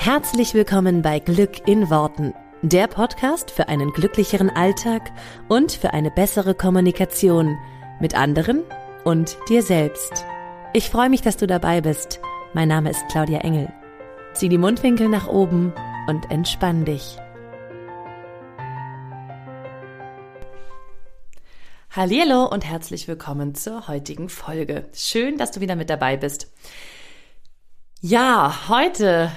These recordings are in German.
Herzlich willkommen bei Glück in Worten, der Podcast für einen glücklicheren Alltag und für eine bessere Kommunikation mit anderen und dir selbst. Ich freue mich, dass du dabei bist. Mein Name ist Claudia Engel. Zieh die Mundwinkel nach oben und entspann dich. Hallo und herzlich willkommen zur heutigen Folge. Schön, dass du wieder mit dabei bist. Ja, heute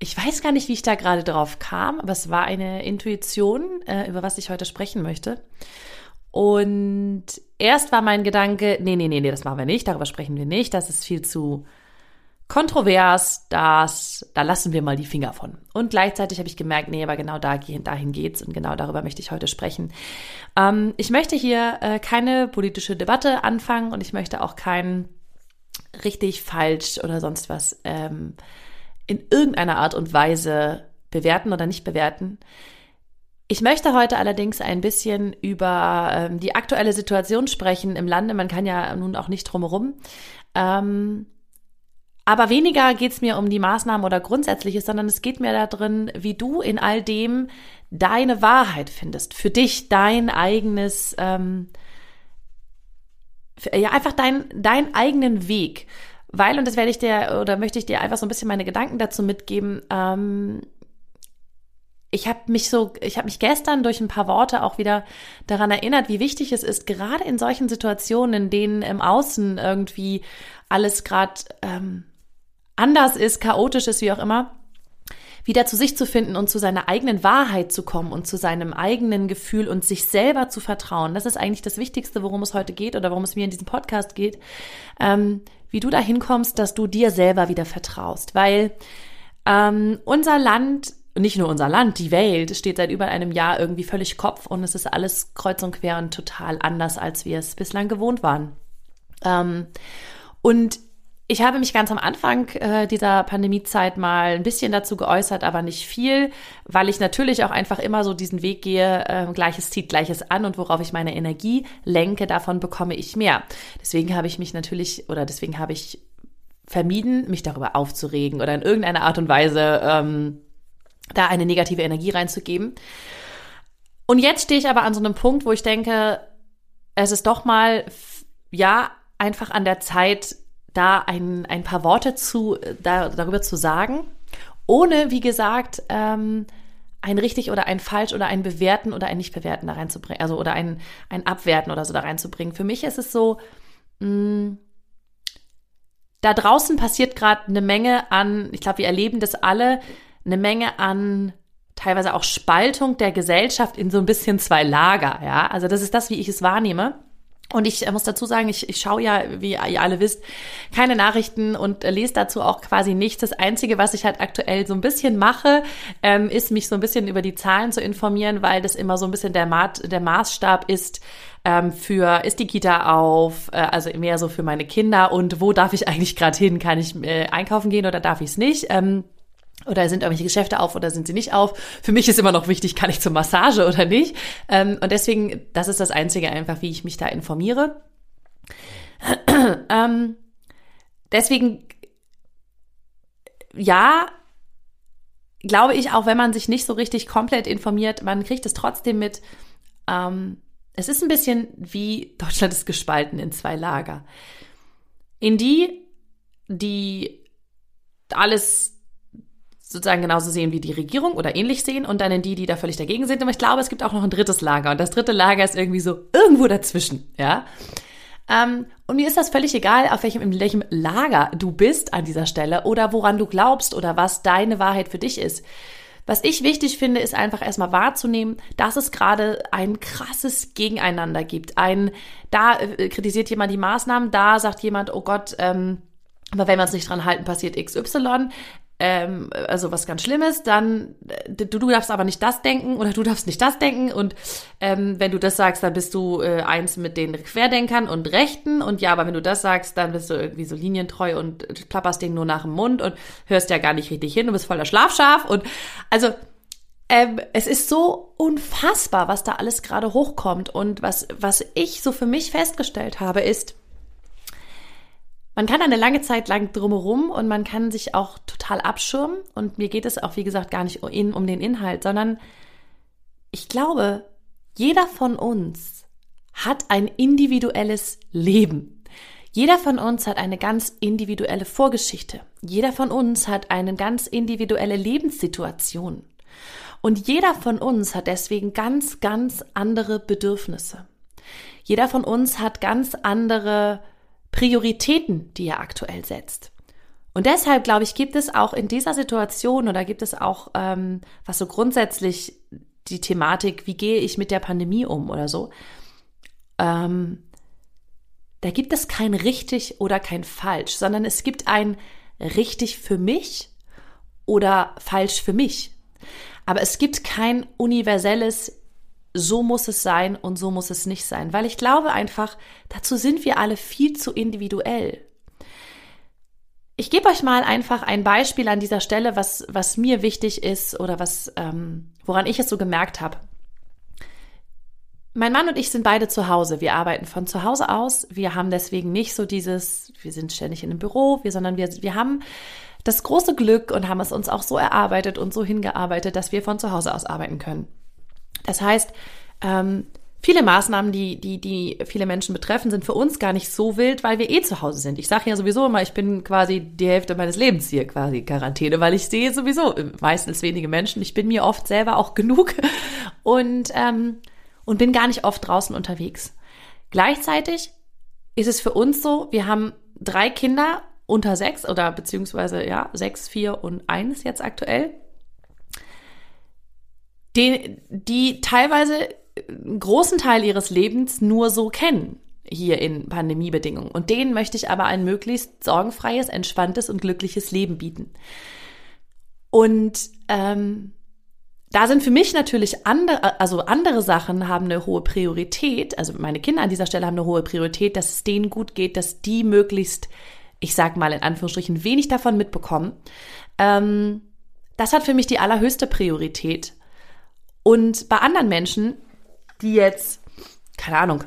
ich weiß gar nicht, wie ich da gerade drauf kam, aber es war eine Intuition, äh, über was ich heute sprechen möchte. Und erst war mein Gedanke, nee, nee, nee, nee, das machen wir nicht, darüber sprechen wir nicht, das ist viel zu kontrovers, das, da lassen wir mal die Finger von. Und gleichzeitig habe ich gemerkt, nee, aber genau da, dahin geht's und genau darüber möchte ich heute sprechen. Ähm, ich möchte hier äh, keine politische Debatte anfangen und ich möchte auch kein richtig, falsch oder sonst was ähm, in irgendeiner Art und Weise bewerten oder nicht bewerten. Ich möchte heute allerdings ein bisschen über ähm, die aktuelle Situation sprechen im Lande. Man kann ja nun auch nicht drumherum. Ähm, aber weniger geht es mir um die Maßnahmen oder Grundsätzliches, sondern es geht mir darin, wie du in all dem deine Wahrheit findest. Für dich dein eigenes, ähm, ja, einfach dein, deinen eigenen Weg. Weil, und das werde ich dir oder möchte ich dir einfach so ein bisschen meine Gedanken dazu mitgeben, ähm, ich habe mich so, ich habe mich gestern durch ein paar Worte auch wieder daran erinnert, wie wichtig es ist, gerade in solchen Situationen, in denen im Außen irgendwie alles gerade ähm, anders ist, chaotisch ist, wie auch immer, wieder zu sich zu finden und zu seiner eigenen Wahrheit zu kommen und zu seinem eigenen Gefühl und sich selber zu vertrauen. Das ist eigentlich das Wichtigste, worum es heute geht oder worum es mir in diesem Podcast geht. Ähm, wie du dahin kommst, dass du dir selber wieder vertraust. Weil ähm, unser Land, nicht nur unser Land, die Welt steht seit über einem Jahr irgendwie völlig Kopf und es ist alles kreuz und quer und total anders, als wir es bislang gewohnt waren. Ähm, und ich habe mich ganz am Anfang äh, dieser Pandemiezeit mal ein bisschen dazu geäußert, aber nicht viel, weil ich natürlich auch einfach immer so diesen Weg gehe, äh, Gleiches zieht Gleiches an und worauf ich meine Energie lenke, davon bekomme ich mehr. Deswegen habe ich mich natürlich oder deswegen habe ich vermieden, mich darüber aufzuregen oder in irgendeiner Art und Weise ähm, da eine negative Energie reinzugeben. Und jetzt stehe ich aber an so einem Punkt, wo ich denke, es ist doch mal, ja, einfach an der Zeit, da ein, ein paar Worte zu, da, darüber zu sagen, ohne, wie gesagt, ähm, ein richtig oder ein falsch oder ein bewerten oder ein nicht bewerten da reinzubringen, also oder ein, ein abwerten oder so da reinzubringen. Für mich ist es so, mh, mm, da draußen passiert gerade eine Menge an, ich glaube, wir erleben das alle, eine Menge an teilweise auch Spaltung der Gesellschaft in so ein bisschen zwei Lager, ja. Also das ist das, wie ich es wahrnehme. Und ich äh, muss dazu sagen, ich, ich schaue ja, wie ihr alle wisst, keine Nachrichten und äh, lese dazu auch quasi nichts. Das Einzige, was ich halt aktuell so ein bisschen mache, ähm, ist mich so ein bisschen über die Zahlen zu informieren, weil das immer so ein bisschen der, Maat, der Maßstab ist, ähm, für ist die Kita auf, äh, also mehr so für meine Kinder und wo darf ich eigentlich gerade hin? Kann ich äh, einkaufen gehen oder darf ich es nicht? Ähm, oder sind irgendwelche Geschäfte auf oder sind sie nicht auf? Für mich ist immer noch wichtig, kann ich zur Massage oder nicht? Ähm, und deswegen, das ist das Einzige einfach, wie ich mich da informiere. ähm, deswegen, ja, glaube ich, auch wenn man sich nicht so richtig komplett informiert, man kriegt es trotzdem mit. Ähm, es ist ein bisschen wie Deutschland ist gespalten in zwei Lager. In die, die alles sozusagen genauso sehen wie die Regierung oder ähnlich sehen und dann in die, die da völlig dagegen sind. Aber ich glaube, es gibt auch noch ein drittes Lager und das dritte Lager ist irgendwie so irgendwo dazwischen, ja. Ähm, und mir ist das völlig egal, auf welchem, in welchem Lager du bist an dieser Stelle oder woran du glaubst oder was deine Wahrheit für dich ist. Was ich wichtig finde, ist einfach erstmal wahrzunehmen, dass es gerade ein krasses Gegeneinander gibt. Ein, da äh, kritisiert jemand die Maßnahmen, da sagt jemand, oh Gott, ähm, aber wenn wir uns nicht dran halten, passiert XY ähm, also was ganz Schlimmes, dann du, du darfst aber nicht das denken oder du darfst nicht das denken. Und ähm, wenn du das sagst, dann bist du äh, eins mit den Querdenkern und Rechten. Und ja, aber wenn du das sagst, dann bist du irgendwie so linientreu und plapperst den nur nach dem Mund und hörst ja gar nicht richtig hin, du bist voller Schlafschaf. Und also ähm, es ist so unfassbar, was da alles gerade hochkommt. Und was was ich so für mich festgestellt habe ist man kann eine lange Zeit lang drumherum und man kann sich auch total abschirmen. Und mir geht es auch, wie gesagt, gar nicht um den Inhalt, sondern ich glaube, jeder von uns hat ein individuelles Leben. Jeder von uns hat eine ganz individuelle Vorgeschichte. Jeder von uns hat eine ganz individuelle Lebenssituation. Und jeder von uns hat deswegen ganz, ganz andere Bedürfnisse. Jeder von uns hat ganz andere Prioritäten, die er aktuell setzt. Und deshalb, glaube ich, gibt es auch in dieser Situation oder gibt es auch, ähm, was so grundsätzlich die Thematik, wie gehe ich mit der Pandemie um oder so, ähm, da gibt es kein richtig oder kein falsch, sondern es gibt ein richtig für mich oder falsch für mich. Aber es gibt kein universelles so muss es sein und so muss es nicht sein, weil ich glaube einfach, dazu sind wir alle viel zu individuell. Ich gebe euch mal einfach ein Beispiel an dieser Stelle, was, was mir wichtig ist oder was, ähm, woran ich es so gemerkt habe. Mein Mann und ich sind beide zu Hause. Wir arbeiten von zu Hause aus. Wir haben deswegen nicht so dieses, wir sind ständig in einem Büro, wir, sondern wir, wir haben das große Glück und haben es uns auch so erarbeitet und so hingearbeitet, dass wir von zu Hause aus arbeiten können. Das heißt, ähm, viele Maßnahmen, die, die, die viele Menschen betreffen, sind für uns gar nicht so wild, weil wir eh zu Hause sind. Ich sage ja sowieso immer, ich bin quasi die Hälfte meines Lebens hier quasi Quarantäne, weil ich sehe sowieso meistens wenige Menschen. Ich bin mir oft selber auch genug und, ähm, und bin gar nicht oft draußen unterwegs. Gleichzeitig ist es für uns so, wir haben drei Kinder unter sechs oder beziehungsweise ja, sechs, vier und eins jetzt aktuell die, die teilweise einen großen Teil ihres Lebens nur so kennen hier in Pandemiebedingungen. Und denen möchte ich aber ein möglichst sorgenfreies, entspanntes und glückliches Leben bieten. Und ähm, da sind für mich natürlich andere, also andere Sachen haben eine hohe Priorität. Also meine Kinder an dieser Stelle haben eine hohe Priorität, dass es denen gut geht, dass die möglichst, ich sag mal in Anführungsstrichen, wenig davon mitbekommen. Ähm, das hat für mich die allerhöchste Priorität. Und bei anderen Menschen, die jetzt, keine Ahnung,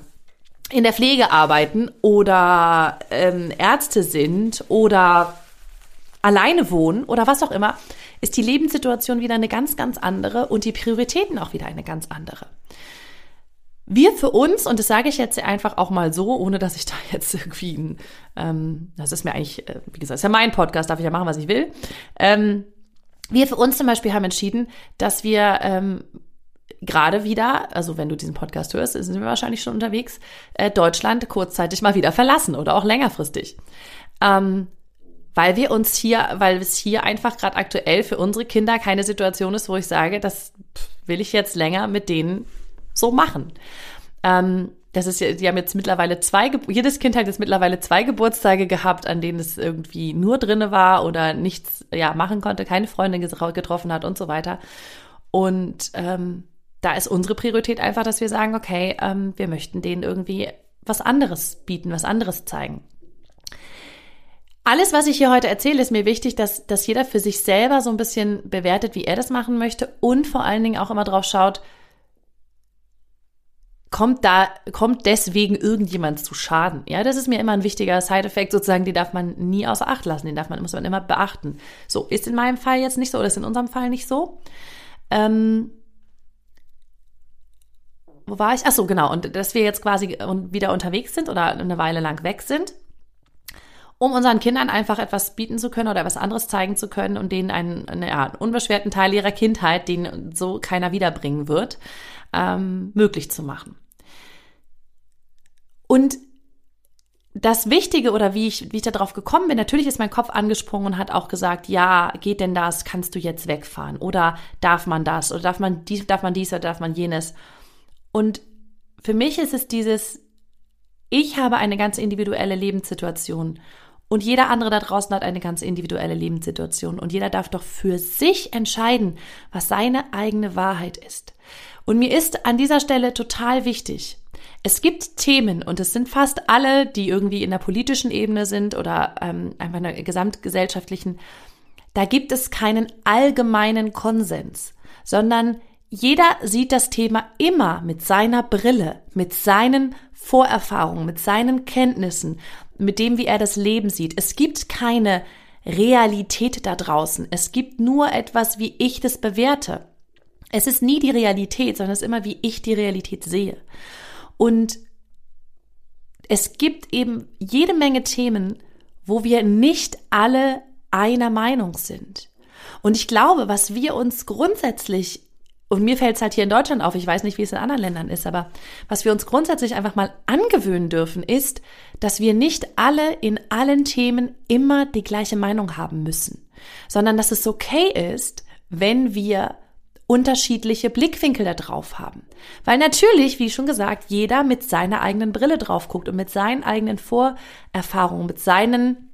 in der Pflege arbeiten oder ähm, Ärzte sind oder alleine wohnen oder was auch immer, ist die Lebenssituation wieder eine ganz, ganz andere und die Prioritäten auch wieder eine ganz andere. Wir für uns, und das sage ich jetzt einfach auch mal so, ohne dass ich da jetzt irgendwie, ähm, das ist mir eigentlich, äh, wie gesagt, ist ja mein Podcast, darf ich ja machen, was ich will. Ähm, wir für uns zum Beispiel haben entschieden, dass wir ähm, gerade wieder, also wenn du diesen Podcast hörst, sind wir wahrscheinlich schon unterwegs, äh, Deutschland kurzzeitig mal wieder verlassen oder auch längerfristig. Ähm, weil wir uns hier, weil es hier einfach gerade aktuell für unsere Kinder keine Situation ist, wo ich sage, das will ich jetzt länger mit denen so machen. Ähm, das ist ja, die haben jetzt mittlerweile zwei, jedes Kind hat jetzt mittlerweile zwei Geburtstage gehabt, an denen es irgendwie nur drinne war oder nichts ja machen konnte, keine Freundin getroffen hat und so weiter. Und ähm, da ist unsere Priorität einfach, dass wir sagen, okay, ähm, wir möchten denen irgendwie was anderes bieten, was anderes zeigen. Alles, was ich hier heute erzähle, ist mir wichtig, dass, dass jeder für sich selber so ein bisschen bewertet, wie er das machen möchte und vor allen Dingen auch immer drauf schaut, kommt da, kommt deswegen irgendjemand zu Schaden? Ja, das ist mir immer ein wichtiger Side-Effekt sozusagen, den darf man nie außer Acht lassen, den darf man, muss man immer beachten. So, ist in meinem Fall jetzt nicht so oder ist in unserem Fall nicht so. Ähm, wo war ich? Ach so, genau. Und dass wir jetzt quasi wieder unterwegs sind oder eine Weile lang weg sind, um unseren Kindern einfach etwas bieten zu können oder etwas anderes zeigen zu können und denen einen, einen, ja, einen unbeschwerten Teil ihrer Kindheit, den so keiner wiederbringen wird, ähm, möglich zu machen. Und das Wichtige oder wie ich, wie ich da drauf gekommen bin, natürlich ist mein Kopf angesprungen und hat auch gesagt, ja, geht denn das, kannst du jetzt wegfahren? Oder darf man das? Oder darf man dies, darf man dies oder darf man jenes? Und für mich ist es dieses, ich habe eine ganz individuelle Lebenssituation und jeder andere da draußen hat eine ganz individuelle Lebenssituation und jeder darf doch für sich entscheiden, was seine eigene Wahrheit ist. Und mir ist an dieser Stelle total wichtig, es gibt Themen und es sind fast alle, die irgendwie in der politischen Ebene sind oder ähm, einfach in der gesamtgesellschaftlichen, da gibt es keinen allgemeinen Konsens, sondern jeder sieht das Thema immer mit seiner Brille, mit seinen Vorerfahrungen, mit seinen Kenntnissen, mit dem, wie er das Leben sieht. Es gibt keine Realität da draußen. Es gibt nur etwas, wie ich das bewerte. Es ist nie die Realität, sondern es ist immer, wie ich die Realität sehe. Und es gibt eben jede Menge Themen, wo wir nicht alle einer Meinung sind. Und ich glaube, was wir uns grundsätzlich, und mir fällt es halt hier in Deutschland auf, ich weiß nicht, wie es in anderen Ländern ist, aber was wir uns grundsätzlich einfach mal angewöhnen dürfen, ist, dass wir nicht alle in allen Themen immer die gleiche Meinung haben müssen, sondern dass es okay ist, wenn wir unterschiedliche Blickwinkel da drauf haben. Weil natürlich, wie schon gesagt, jeder mit seiner eigenen Brille drauf guckt und mit seinen eigenen Vorerfahrungen, mit seinen,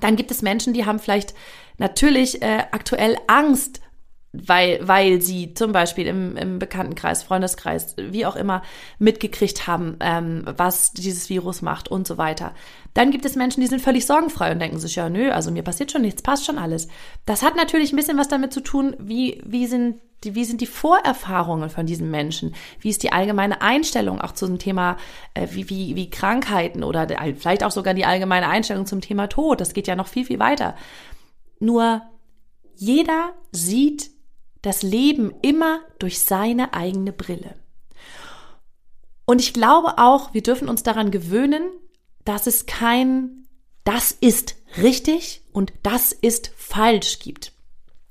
dann gibt es Menschen, die haben vielleicht natürlich äh, aktuell Angst weil, weil sie zum Beispiel im, im Bekanntenkreis, Freundeskreis, wie auch immer, mitgekriegt haben, ähm, was dieses Virus macht und so weiter. Dann gibt es Menschen, die sind völlig sorgenfrei und denken sich, ja, nö, also mir passiert schon nichts, passt schon alles. Das hat natürlich ein bisschen was damit zu tun, wie, wie sind die, wie sind die Vorerfahrungen von diesen Menschen? Wie ist die allgemeine Einstellung auch zu dem Thema, äh, wie, wie, wie Krankheiten oder vielleicht auch sogar die allgemeine Einstellung zum Thema Tod? Das geht ja noch viel, viel weiter. Nur jeder sieht das Leben immer durch seine eigene Brille. Und ich glaube auch, wir dürfen uns daran gewöhnen, dass es kein das ist richtig und das ist falsch gibt.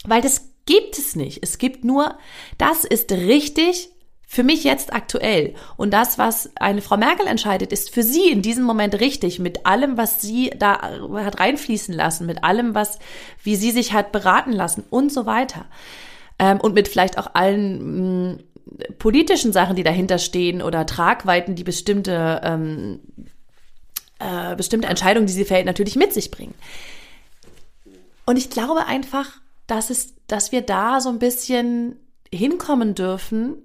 Weil das gibt es nicht. Es gibt nur, das ist richtig für mich jetzt aktuell. Und das, was eine Frau Merkel entscheidet, ist für sie in diesem Moment richtig, mit allem, was sie da hat reinfließen lassen, mit allem, was, wie sie sich hat beraten lassen und so weiter ähm, und mit vielleicht auch allen mh, mm, politischen Sachen, die dahinter stehen oder Tragweiten, die bestimmte, ähm, äh, bestimmte Entscheidungen, die sie fällt, natürlich mit sich bringen. Und ich glaube einfach, dass, es, dass wir da so ein bisschen hinkommen dürfen,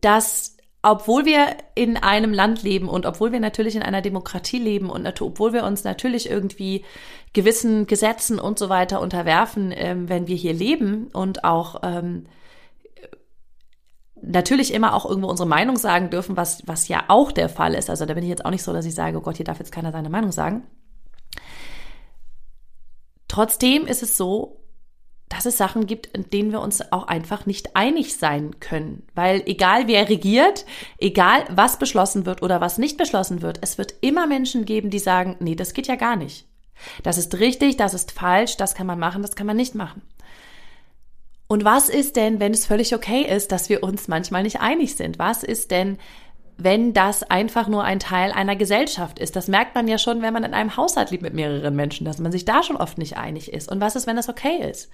dass obwohl wir in einem Land leben und obwohl wir natürlich in einer Demokratie leben und obwohl wir uns natürlich irgendwie gewissen Gesetzen und so weiter unterwerfen, ähm, wenn wir hier leben und auch ähm, natürlich immer auch irgendwo unsere Meinung sagen dürfen, was, was ja auch der Fall ist. Also da bin ich jetzt auch nicht so, dass ich sage, oh Gott, hier darf jetzt keiner seine Meinung sagen. Trotzdem ist es so, dass es Sachen gibt, in denen wir uns auch einfach nicht einig sein können. Weil egal wer regiert, egal was beschlossen wird oder was nicht beschlossen wird, es wird immer Menschen geben, die sagen, nee, das geht ja gar nicht. Das ist richtig, das ist falsch, das kann man machen, das kann man nicht machen. Und was ist denn, wenn es völlig okay ist, dass wir uns manchmal nicht einig sind? Was ist denn, wenn das einfach nur ein Teil einer Gesellschaft ist. Das merkt man ja schon, wenn man in einem Haushalt lebt mit mehreren Menschen, dass man sich da schon oft nicht einig ist. Und was ist, wenn das okay ist?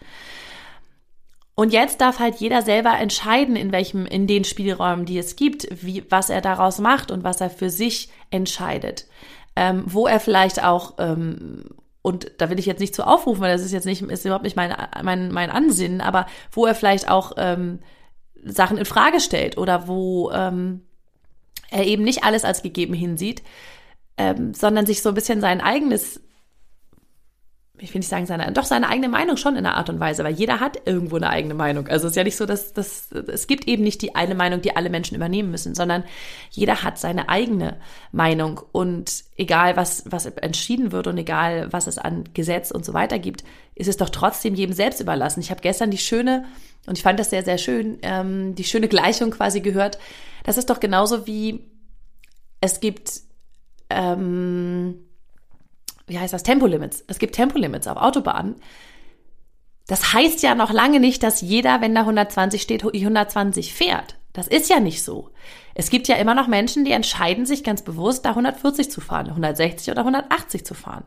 Und jetzt darf halt jeder selber entscheiden, in welchem, in den Spielräumen, die es gibt, wie, was er daraus macht und was er für sich entscheidet. Ähm, wo er vielleicht auch, ähm, und da will ich jetzt nicht zu aufrufen, weil das ist jetzt nicht, ist überhaupt nicht mein, mein, mein Ansinnen, aber wo er vielleicht auch ähm, Sachen in Frage stellt oder wo, ähm, er eben nicht alles als gegeben hinsieht, ähm, sondern sich so ein bisschen sein eigenes, ich will nicht sagen seine, doch seine eigene Meinung schon in einer Art und Weise, weil jeder hat irgendwo eine eigene Meinung. Also es ist ja nicht so, dass, dass es gibt eben nicht die eine Meinung, die alle Menschen übernehmen müssen, sondern jeder hat seine eigene Meinung und egal was was entschieden wird und egal was es an Gesetz und so weiter gibt, ist es doch trotzdem jedem selbst überlassen. Ich habe gestern die schöne und ich fand das sehr sehr schön, ähm, die schöne Gleichung quasi gehört das ist doch genauso wie es gibt, ähm, wie heißt das, Tempolimits. Es gibt Tempolimits auf Autobahnen. Das heißt ja noch lange nicht, dass jeder, wenn da 120 steht, 120 fährt. Das ist ja nicht so. Es gibt ja immer noch Menschen, die entscheiden sich ganz bewusst, da 140 zu fahren, 160 oder 180 zu fahren.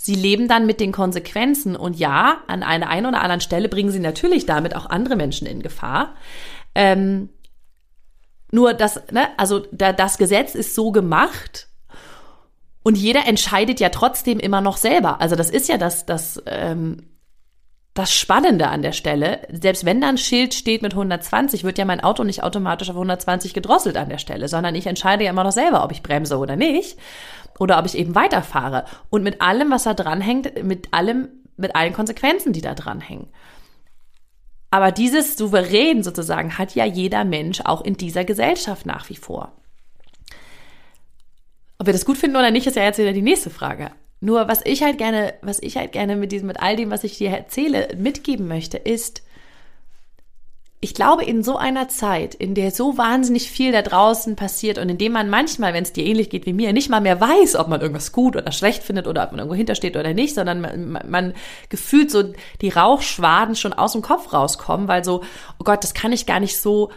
Sie leben dann mit den Konsequenzen und ja, an einer einen oder anderen Stelle bringen sie natürlich damit auch andere Menschen in Gefahr. Ähm, nur das, ne, also da, das Gesetz ist so gemacht und jeder entscheidet ja trotzdem immer noch selber. Also das ist ja das, das, ähm, das Spannende an der Stelle. Selbst wenn da ein Schild steht mit 120, wird ja mein Auto nicht automatisch auf 120 gedrosselt an der Stelle, sondern ich entscheide ja immer noch selber, ob ich bremse oder nicht oder ob ich eben weiterfahre. Und mit allem, was da dranhängt, mit allem, mit allen Konsequenzen, die da dranhängen. Aber dieses Souverän sozusagen hat ja jeder Mensch auch in dieser Gesellschaft nach wie vor. Ob wir das gut finden oder nicht, ist ja jetzt wieder die nächste Frage. Nur was ich halt gerne, was ich halt gerne mit diesem, mit all dem, was ich dir erzähle, mitgeben möchte, ist, ich glaube, in so einer Zeit, in der so wahnsinnig viel da draußen passiert und in dem man manchmal, wenn es dir ähnlich geht wie mir, nicht mal mehr weiß, ob man irgendwas gut oder schlecht findet oder ob man irgendwo hintersteht oder nicht, sondern man, man gefühlt so die Rauchschwaden schon aus dem Kopf rauskommen, weil so, oh Gott, das kann ich gar nicht so,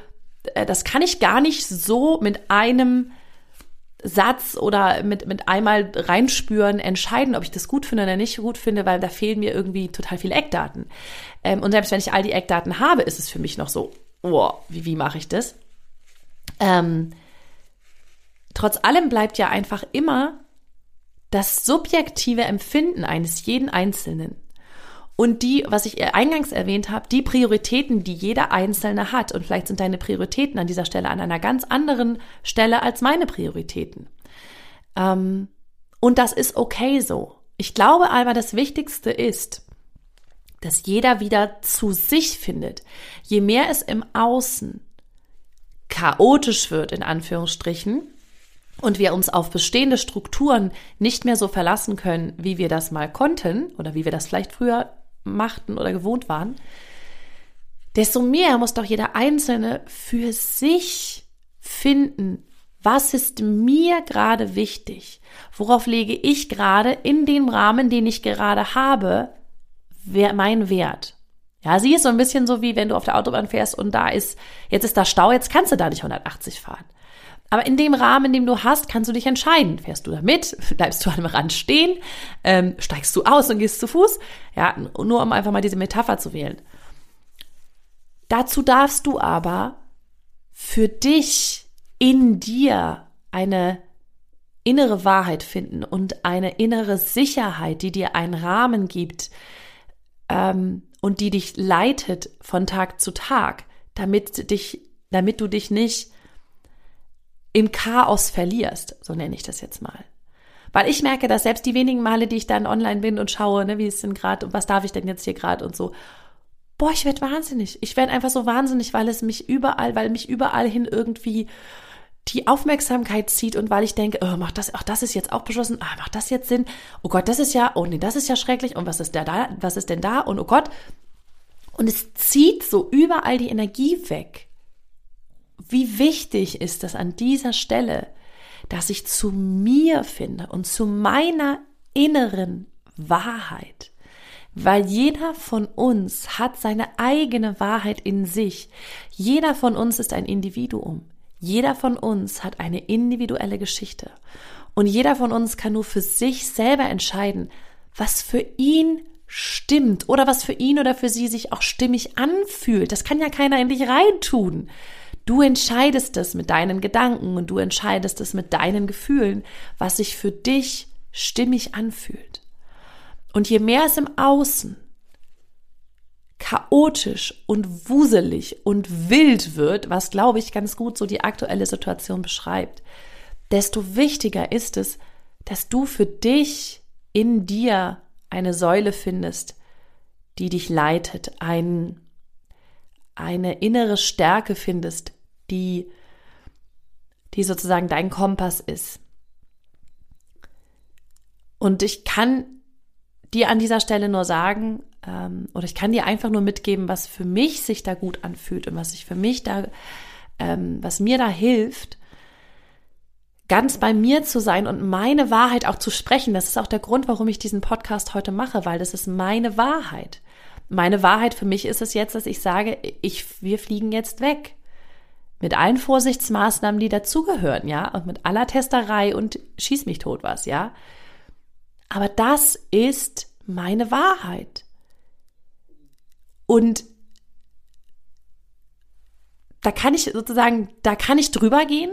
äh, das kann ich gar nicht so mit einem Satz oder mit, mit einmal reinspüren entscheiden, ob ich das gut finde oder nicht gut finde, weil da fehlen mir irgendwie total viele Eckdaten. Ähm, und selbst wenn ich all die Eckdaten habe, ist es für mich noch so, oh, wie, wie mache ich das? Ähm, trotz allem bleibt ja einfach immer das subjektive Empfinden eines jeden Einzelnen und die, was ich eingangs erwähnt habe, die Prioritäten, die jeder Einzelne hat. Und vielleicht sind deine Prioritäten an dieser Stelle an einer ganz anderen Stelle als meine Prioritäten. Ähm, und das ist okay so. Ich glaube aber, das Wichtigste ist, dass jeder wieder zu sich findet. Je mehr es im Außen chaotisch wird, in Anführungsstrichen, und wir uns auf bestehende Strukturen nicht mehr so verlassen können, wie wir das mal konnten oder wie wir das vielleicht früher machten oder gewohnt waren, desto mehr muss doch jeder Einzelne für sich finden, was ist mir gerade wichtig? Worauf lege ich gerade in dem Rahmen, den ich gerade habe, mein Wert? Ja, sie ist so ein bisschen so wie wenn du auf der Autobahn fährst und da ist, jetzt ist da Stau, jetzt kannst du da nicht 180 fahren. Aber in dem Rahmen, dem du hast, kannst du dich entscheiden. Fährst du da mit? Bleibst du am Rand stehen? Ähm, steigst du aus und gehst zu Fuß? Ja, nur um einfach mal diese Metapher zu wählen. Dazu darfst du aber für dich in dir eine innere Wahrheit finden und eine innere Sicherheit, die dir einen Rahmen gibt ähm, und die dich leitet von Tag zu Tag, damit dich, damit du dich nicht im Chaos verlierst, so nenne ich das jetzt mal. Weil ich merke, dass selbst die wenigen Male, die ich dann online bin und schaue, ne, wie ist denn gerade und was darf ich denn jetzt hier gerade und so, boah, ich werde wahnsinnig. Ich werde einfach so wahnsinnig, weil es mich überall, weil mich überall hin irgendwie die Aufmerksamkeit zieht und weil ich denke, oh, macht das, ach, das ist jetzt auch beschlossen, ah, macht das jetzt Sinn? Oh Gott, das ist ja, oh nee, das ist ja schrecklich und was ist da, da was ist denn da und oh Gott. Und es zieht so überall die Energie weg. Wie wichtig ist es an dieser Stelle, dass ich zu mir finde und zu meiner inneren Wahrheit. Weil jeder von uns hat seine eigene Wahrheit in sich. Jeder von uns ist ein Individuum. Jeder von uns hat eine individuelle Geschichte. Und jeder von uns kann nur für sich selber entscheiden, was für ihn stimmt oder was für ihn oder für sie sich auch stimmig anfühlt. Das kann ja keiner in dich reintun. Du entscheidest es mit deinen Gedanken und du entscheidest es mit deinen Gefühlen, was sich für dich stimmig anfühlt. Und je mehr es im Außen chaotisch und wuselig und wild wird, was glaube ich ganz gut so die aktuelle Situation beschreibt, desto wichtiger ist es, dass du für dich in dir eine Säule findest, die dich leitet, ein, eine innere Stärke findest, die, die sozusagen dein Kompass ist. Und ich kann dir an dieser Stelle nur sagen, ähm, oder ich kann dir einfach nur mitgeben, was für mich sich da gut anfühlt und was sich für mich da, ähm, was mir da hilft, ganz bei mir zu sein und meine Wahrheit auch zu sprechen. Das ist auch der Grund, warum ich diesen Podcast heute mache, weil das ist meine Wahrheit. Meine Wahrheit für mich ist es jetzt, dass ich sage, ich, wir fliegen jetzt weg. Mit allen Vorsichtsmaßnahmen, die dazugehören, ja, und mit aller Testerei und schieß mich tot was, ja. Aber das ist meine Wahrheit. Und da kann ich sozusagen, da kann ich drüber gehen,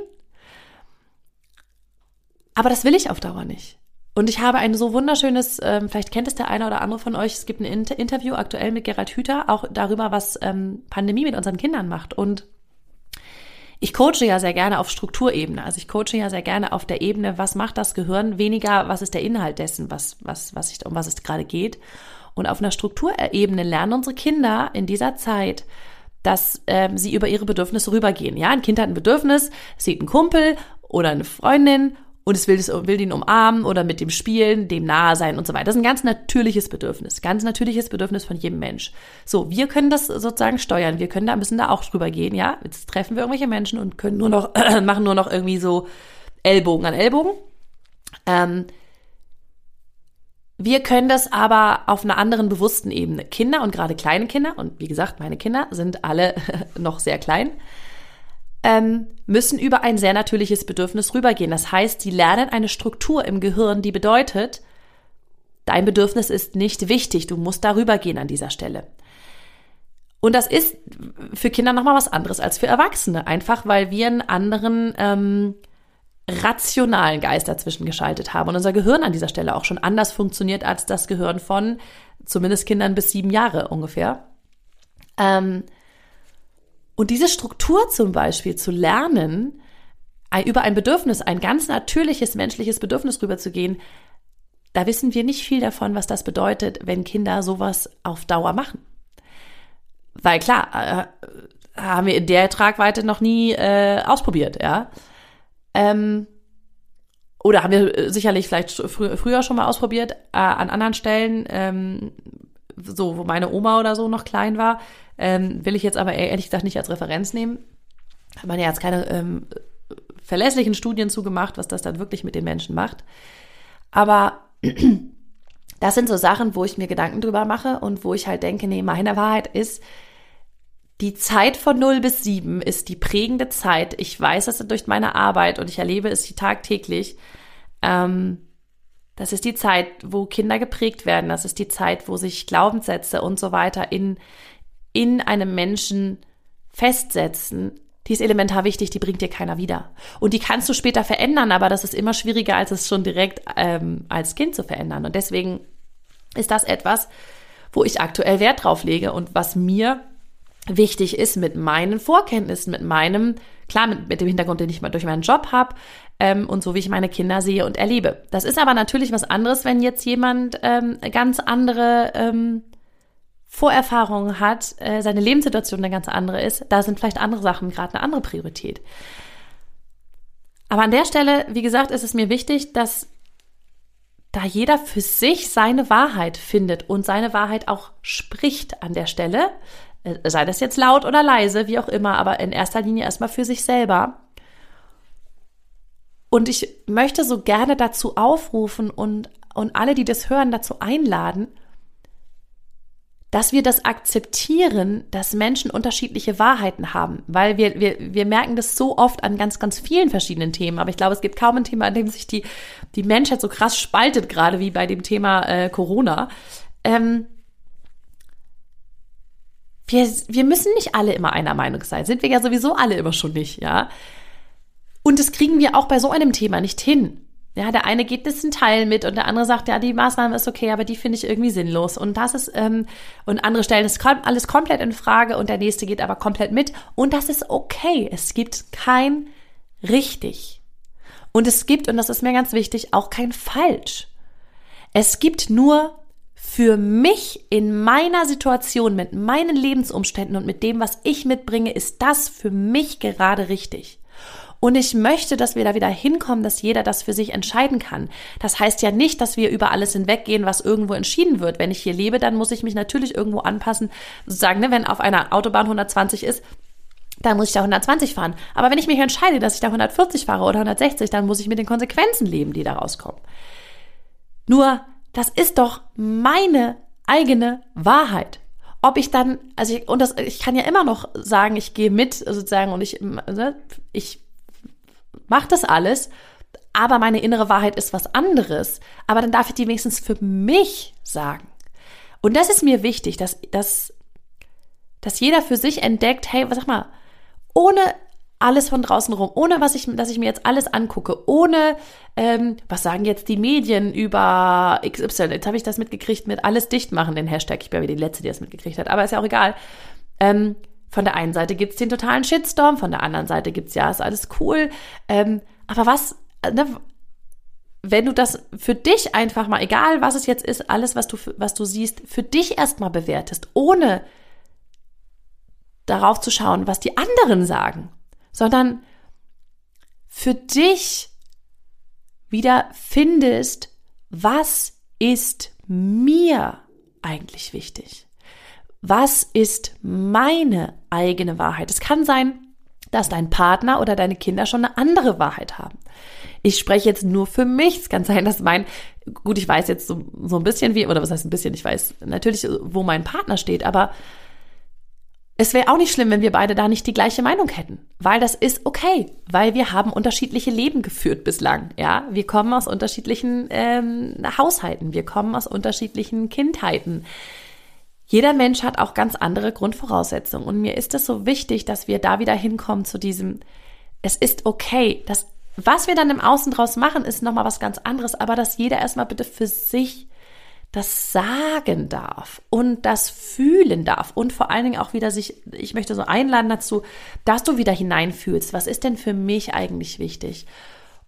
aber das will ich auf Dauer nicht. Und ich habe ein so wunderschönes, ähm, vielleicht kennt es der eine oder andere von euch, es gibt ein Inter Interview aktuell mit Gerald Hüther, auch darüber, was ähm, Pandemie mit unseren Kindern macht. Und ich coache ja sehr gerne auf Strukturebene. Also ich coache ja sehr gerne auf der Ebene, was macht das Gehirn, weniger, was ist der Inhalt dessen, was, was, was ich, um was es gerade geht. Und auf einer Strukturebene lernen unsere Kinder in dieser Zeit, dass ähm, sie über ihre Bedürfnisse rübergehen. Ja, ein Kind hat ein Bedürfnis, sieht einen Kumpel oder eine Freundin und es will, es will ihn umarmen oder mit dem spielen, dem nahe sein und so weiter. Das ist ein ganz natürliches Bedürfnis, ganz natürliches Bedürfnis von jedem Mensch. So, wir können das sozusagen steuern, wir können da, müssen da auch drüber gehen, ja. Jetzt treffen wir irgendwelche Menschen und können nur noch, machen nur noch irgendwie so Ellbogen an Ellbogen. Ähm, wir können das aber auf einer anderen bewussten Ebene. Kinder und gerade kleine Kinder, und wie gesagt, meine Kinder sind alle noch sehr klein, ähm, müssen über ein sehr natürliches Bedürfnis rübergehen. Das heißt, sie lernen eine Struktur im Gehirn, die bedeutet, dein Bedürfnis ist nicht wichtig, du musst darüber gehen an dieser Stelle. Und das ist für Kinder nochmal was anderes als für Erwachsene, einfach weil wir einen anderen ähm, rationalen Geist dazwischen geschaltet haben und unser Gehirn an dieser Stelle auch schon anders funktioniert als das Gehirn von zumindest Kindern bis sieben Jahre ungefähr. Ähm, und diese Struktur zum Beispiel zu lernen, über ein Bedürfnis, ein ganz natürliches menschliches Bedürfnis rüberzugehen, da wissen wir nicht viel davon, was das bedeutet, wenn Kinder sowas auf Dauer machen. Weil klar, äh, haben wir in der Tragweite noch nie äh, ausprobiert, ja. Ähm, oder haben wir äh, sicherlich vielleicht frü früher schon mal ausprobiert, äh, an anderen Stellen, ähm, so wo meine Oma oder so noch klein war, ähm, will ich jetzt aber ehrlich gesagt nicht als Referenz nehmen. Hat man ja jetzt keine ähm, verlässlichen Studien zugemacht, was das dann wirklich mit den Menschen macht. Aber das sind so Sachen, wo ich mir Gedanken drüber mache und wo ich halt denke, nee, meine Wahrheit ist, die Zeit von 0 bis 7 ist die prägende Zeit. Ich weiß das durch meine Arbeit und ich erlebe es tagtäglich. Ähm, das ist die Zeit, wo Kinder geprägt werden. Das ist die Zeit, wo sich Glaubenssätze und so weiter in, in einem Menschen festsetzen. Die ist elementar wichtig, die bringt dir keiner wieder. Und die kannst du später verändern, aber das ist immer schwieriger, als es schon direkt ähm, als Kind zu verändern. Und deswegen ist das etwas, wo ich aktuell Wert drauf lege und was mir wichtig ist mit meinen Vorkenntnissen, mit meinem, klar, mit, mit dem Hintergrund, den ich mal durch meinen Job habe ähm, und so wie ich meine Kinder sehe und erlebe. Das ist aber natürlich was anderes, wenn jetzt jemand ähm, ganz andere ähm, Vorerfahrungen hat, äh, seine Lebenssituation eine ganz andere ist. Da sind vielleicht andere Sachen gerade eine andere Priorität. Aber an der Stelle, wie gesagt, ist es mir wichtig, dass da jeder für sich seine Wahrheit findet und seine Wahrheit auch spricht an der Stelle. Äh, sei das jetzt laut oder leise, wie auch immer, aber in erster Linie erstmal für sich selber. Und ich möchte so gerne dazu aufrufen und, und alle, die das hören, dazu einladen, dass wir das akzeptieren, dass Menschen unterschiedliche Wahrheiten haben, weil wir, wir, wir merken das so oft an ganz, ganz vielen verschiedenen Themen. Aber ich glaube, es gibt kaum ein Thema, an dem sich die, die Menschheit so krass spaltet, gerade wie bei dem Thema äh, Corona. Ähm, wir, wir müssen nicht alle immer einer Meinung sein. Sind wir ja sowieso alle immer schon nicht, ja. Und das kriegen wir auch bei so einem Thema nicht hin. Ja, der eine geht das in Teil mit und der andere sagt, ja, die Maßnahme ist okay, aber die finde ich irgendwie sinnlos. Und das ist, ähm, und andere stellen das alles komplett in Frage und der nächste geht aber komplett mit. Und das ist okay. Es gibt kein richtig. Und es gibt, und das ist mir ganz wichtig, auch kein falsch. Es gibt nur für mich in meiner Situation mit meinen Lebensumständen und mit dem, was ich mitbringe, ist das für mich gerade richtig. Und ich möchte, dass wir da wieder hinkommen, dass jeder das für sich entscheiden kann. Das heißt ja nicht, dass wir über alles hinweggehen, was irgendwo entschieden wird. Wenn ich hier lebe, dann muss ich mich natürlich irgendwo anpassen. Sozusagen, ne, wenn auf einer Autobahn 120 ist, dann muss ich da 120 fahren. Aber wenn ich mich entscheide, dass ich da 140 fahre oder 160, dann muss ich mit den Konsequenzen leben, die da rauskommen. Nur das ist doch meine eigene Wahrheit. Ob ich dann, also ich, und das, ich kann ja immer noch sagen, ich gehe mit sozusagen und ich, ne, ich mache das alles, aber meine innere Wahrheit ist was anderes. Aber dann darf ich die wenigstens für mich sagen. Und das ist mir wichtig, dass, dass, dass jeder für sich entdeckt, hey, sag mal, ohne alles von draußen rum, ohne was ich, dass ich mir jetzt alles angucke, ohne, ähm, was sagen jetzt die Medien über XY, jetzt habe ich das mitgekriegt mit alles dicht machen, den Hashtag, ich bin ja die Letzte, die das mitgekriegt hat, aber ist ja auch egal. Ähm, von der einen Seite gibt's den totalen Shitstorm, von der anderen Seite gibt's ja, ist alles cool, ähm, aber was, ne, wenn du das für dich einfach mal, egal was es jetzt ist, alles, was du, was du siehst, für dich erstmal bewertest, ohne darauf zu schauen, was die anderen sagen sondern für dich wieder findest, was ist mir eigentlich wichtig? Was ist meine eigene Wahrheit? Es kann sein, dass dein Partner oder deine Kinder schon eine andere Wahrheit haben. Ich spreche jetzt nur für mich. Es kann sein, dass mein, gut, ich weiß jetzt so, so ein bisschen wie, oder was heißt ein bisschen, ich weiß natürlich, wo mein Partner steht, aber es wäre auch nicht schlimm, wenn wir beide da nicht die gleiche Meinung hätten, weil das ist okay, weil wir haben unterschiedliche Leben geführt bislang. Ja, wir kommen aus unterschiedlichen ähm, Haushalten, wir kommen aus unterschiedlichen Kindheiten. Jeder Mensch hat auch ganz andere Grundvoraussetzungen. Und mir ist es so wichtig, dass wir da wieder hinkommen zu diesem, es ist okay, das, was wir dann im Außen draus machen, ist nochmal was ganz anderes, aber dass jeder erstmal bitte für sich das sagen darf und das fühlen darf und vor allen Dingen auch wieder sich, ich möchte so einladen dazu, dass du wieder hineinfühlst, was ist denn für mich eigentlich wichtig?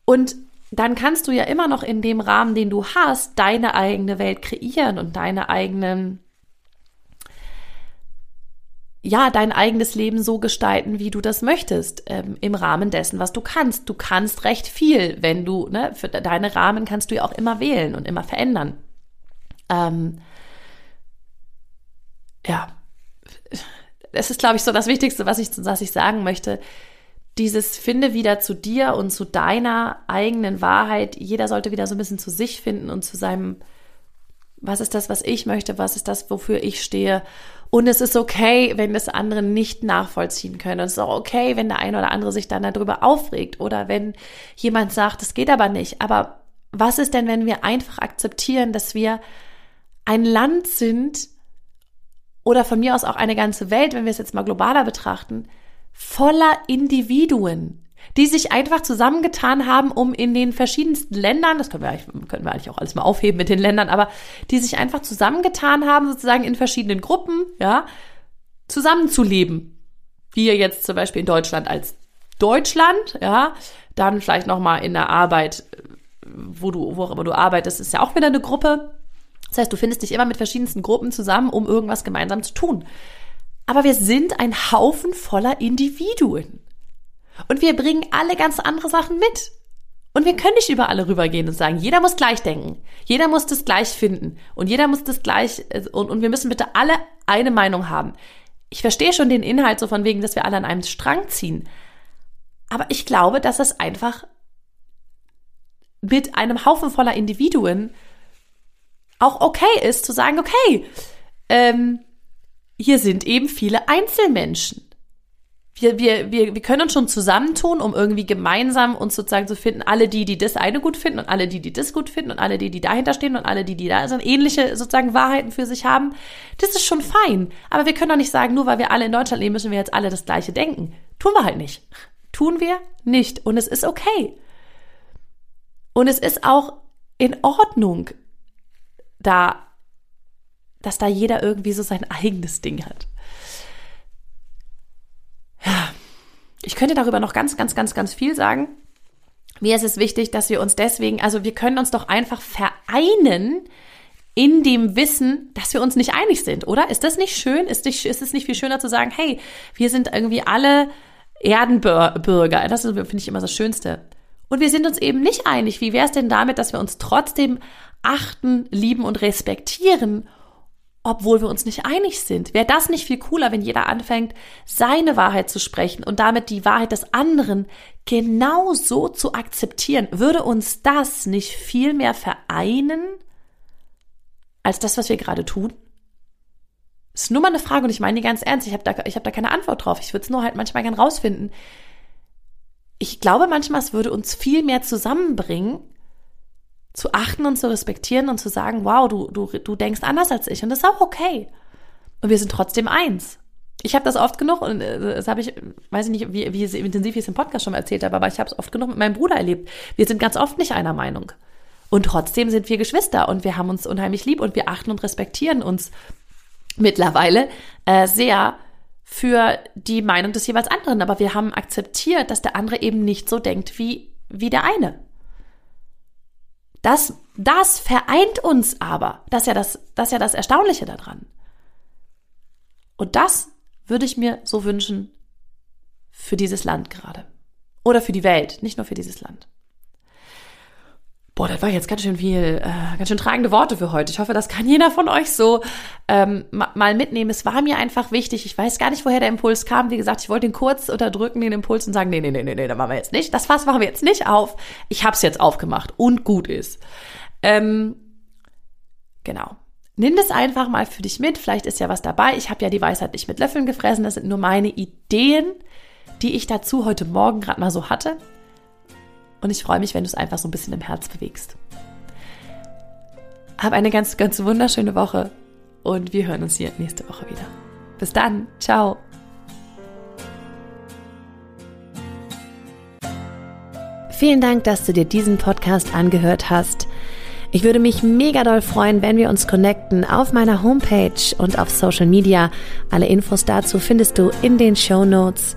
Und dann kannst du ja immer noch in dem Rahmen, den du hast, deine eigene Welt kreieren und deine eigenen, ja, dein eigenes Leben so gestalten, wie du das möchtest, ähm, im Rahmen dessen, was du kannst. Du kannst recht viel, wenn du, ne, für deine Rahmen kannst du ja auch immer wählen und immer verändern. Ähm, ja, das ist, glaube ich, so das Wichtigste, was ich, was ich sagen möchte. Dieses finde wieder zu dir und zu deiner eigenen Wahrheit. Jeder sollte wieder so ein bisschen zu sich finden und zu seinem, was ist das, was ich möchte, was ist das, wofür ich stehe. Und es ist okay, wenn das andere nicht nachvollziehen können. Und es ist auch okay, wenn der eine oder andere sich dann darüber aufregt oder wenn jemand sagt, es geht aber nicht. Aber was ist denn, wenn wir einfach akzeptieren, dass wir ein Land sind oder von mir aus auch eine ganze Welt, wenn wir es jetzt mal globaler betrachten, voller Individuen, die sich einfach zusammengetan haben, um in den verschiedensten Ländern, das können wir, können wir eigentlich auch alles mal aufheben mit den Ländern, aber die sich einfach zusammengetan haben, sozusagen in verschiedenen Gruppen, ja, zusammenzuleben. Wir jetzt zum Beispiel in Deutschland als Deutschland, ja, dann vielleicht nochmal in der Arbeit, wo du, wo auch immer du arbeitest, ist ja auch wieder eine Gruppe, das heißt, du findest dich immer mit verschiedensten Gruppen zusammen, um irgendwas gemeinsam zu tun. Aber wir sind ein Haufen voller Individuen. Und wir bringen alle ganz andere Sachen mit. Und wir können nicht über alle rübergehen und sagen, jeder muss gleich denken. Jeder muss das gleich finden. Und jeder muss das gleich, äh, und, und wir müssen bitte alle eine Meinung haben. Ich verstehe schon den Inhalt so von wegen, dass wir alle an einem Strang ziehen. Aber ich glaube, dass es einfach mit einem Haufen voller Individuen auch okay ist zu sagen, okay, ähm, hier sind eben viele Einzelmenschen. Wir, wir, wir, wir können uns schon zusammentun, um irgendwie gemeinsam uns sozusagen zu finden, alle die, die das eine gut finden und alle die, die das gut finden und alle die, die dahinter stehen und alle die, die da sind, ähnliche sozusagen Wahrheiten für sich haben. Das ist schon fein. Aber wir können doch nicht sagen, nur weil wir alle in Deutschland leben, müssen wir jetzt alle das Gleiche denken. Tun wir halt nicht. Tun wir nicht. Und es ist okay. Und es ist auch in Ordnung, da, dass da jeder irgendwie so sein eigenes Ding hat. Ja, ich könnte darüber noch ganz, ganz, ganz, ganz viel sagen. Mir ist es wichtig, dass wir uns deswegen, also wir können uns doch einfach vereinen in dem Wissen, dass wir uns nicht einig sind, oder? Ist das nicht schön? Ist, nicht, ist es nicht viel schöner zu sagen, hey, wir sind irgendwie alle Erdenbürger. Das finde ich immer das Schönste. Und wir sind uns eben nicht einig. Wie wäre es denn damit, dass wir uns trotzdem achten, lieben und respektieren, obwohl wir uns nicht einig sind. Wäre das nicht viel cooler, wenn jeder anfängt, seine Wahrheit zu sprechen und damit die Wahrheit des anderen genau so zu akzeptieren? Würde uns das nicht viel mehr vereinen als das, was wir gerade tun? Ist nur mal eine Frage und ich meine die ganz ernst. Ich habe da, ich hab da keine Antwort drauf. Ich würde es nur halt manchmal gern rausfinden. Ich glaube manchmal, es würde uns viel mehr zusammenbringen, zu achten und zu respektieren und zu sagen, wow, du, du, du denkst anders als ich und das ist auch okay. Und wir sind trotzdem eins. Ich habe das oft genug und äh, das habe ich, weiß ich nicht, wie, wie intensiv ich es im Podcast schon mal erzählt habe, aber ich habe es oft genug mit meinem Bruder erlebt. Wir sind ganz oft nicht einer Meinung. Und trotzdem sind wir Geschwister und wir haben uns unheimlich lieb und wir achten und respektieren uns mittlerweile äh, sehr für die Meinung des jeweils anderen. Aber wir haben akzeptiert, dass der andere eben nicht so denkt wie, wie der eine. Das, das vereint uns aber. Das ist ja das, das ist ja das Erstaunliche daran. Und das würde ich mir so wünschen für dieses Land gerade. Oder für die Welt, nicht nur für dieses Land. Boah, das war jetzt ganz schön viel, äh, ganz schön tragende Worte für heute. Ich hoffe, das kann jeder von euch so ähm, mal mitnehmen. Es war mir einfach wichtig. Ich weiß gar nicht, woher der Impuls kam. Wie gesagt, ich wollte ihn kurz unterdrücken, den Impuls und sagen, nee, nee, nee, nee, nee, da machen wir jetzt nicht. Das Fass machen wir jetzt nicht auf. Ich habe es jetzt aufgemacht und gut ist. Ähm, genau. Nimm das einfach mal für dich mit. Vielleicht ist ja was dabei. Ich habe ja die Weisheit nicht mit Löffeln gefressen. Das sind nur meine Ideen, die ich dazu heute Morgen gerade mal so hatte. Und ich freue mich, wenn du es einfach so ein bisschen im Herz bewegst. Hab eine ganz, ganz wunderschöne Woche und wir hören uns hier nächste Woche wieder. Bis dann. Ciao. Vielen Dank, dass du dir diesen Podcast angehört hast. Ich würde mich mega doll freuen, wenn wir uns connecten auf meiner Homepage und auf Social Media. Alle Infos dazu findest du in den Show Notes.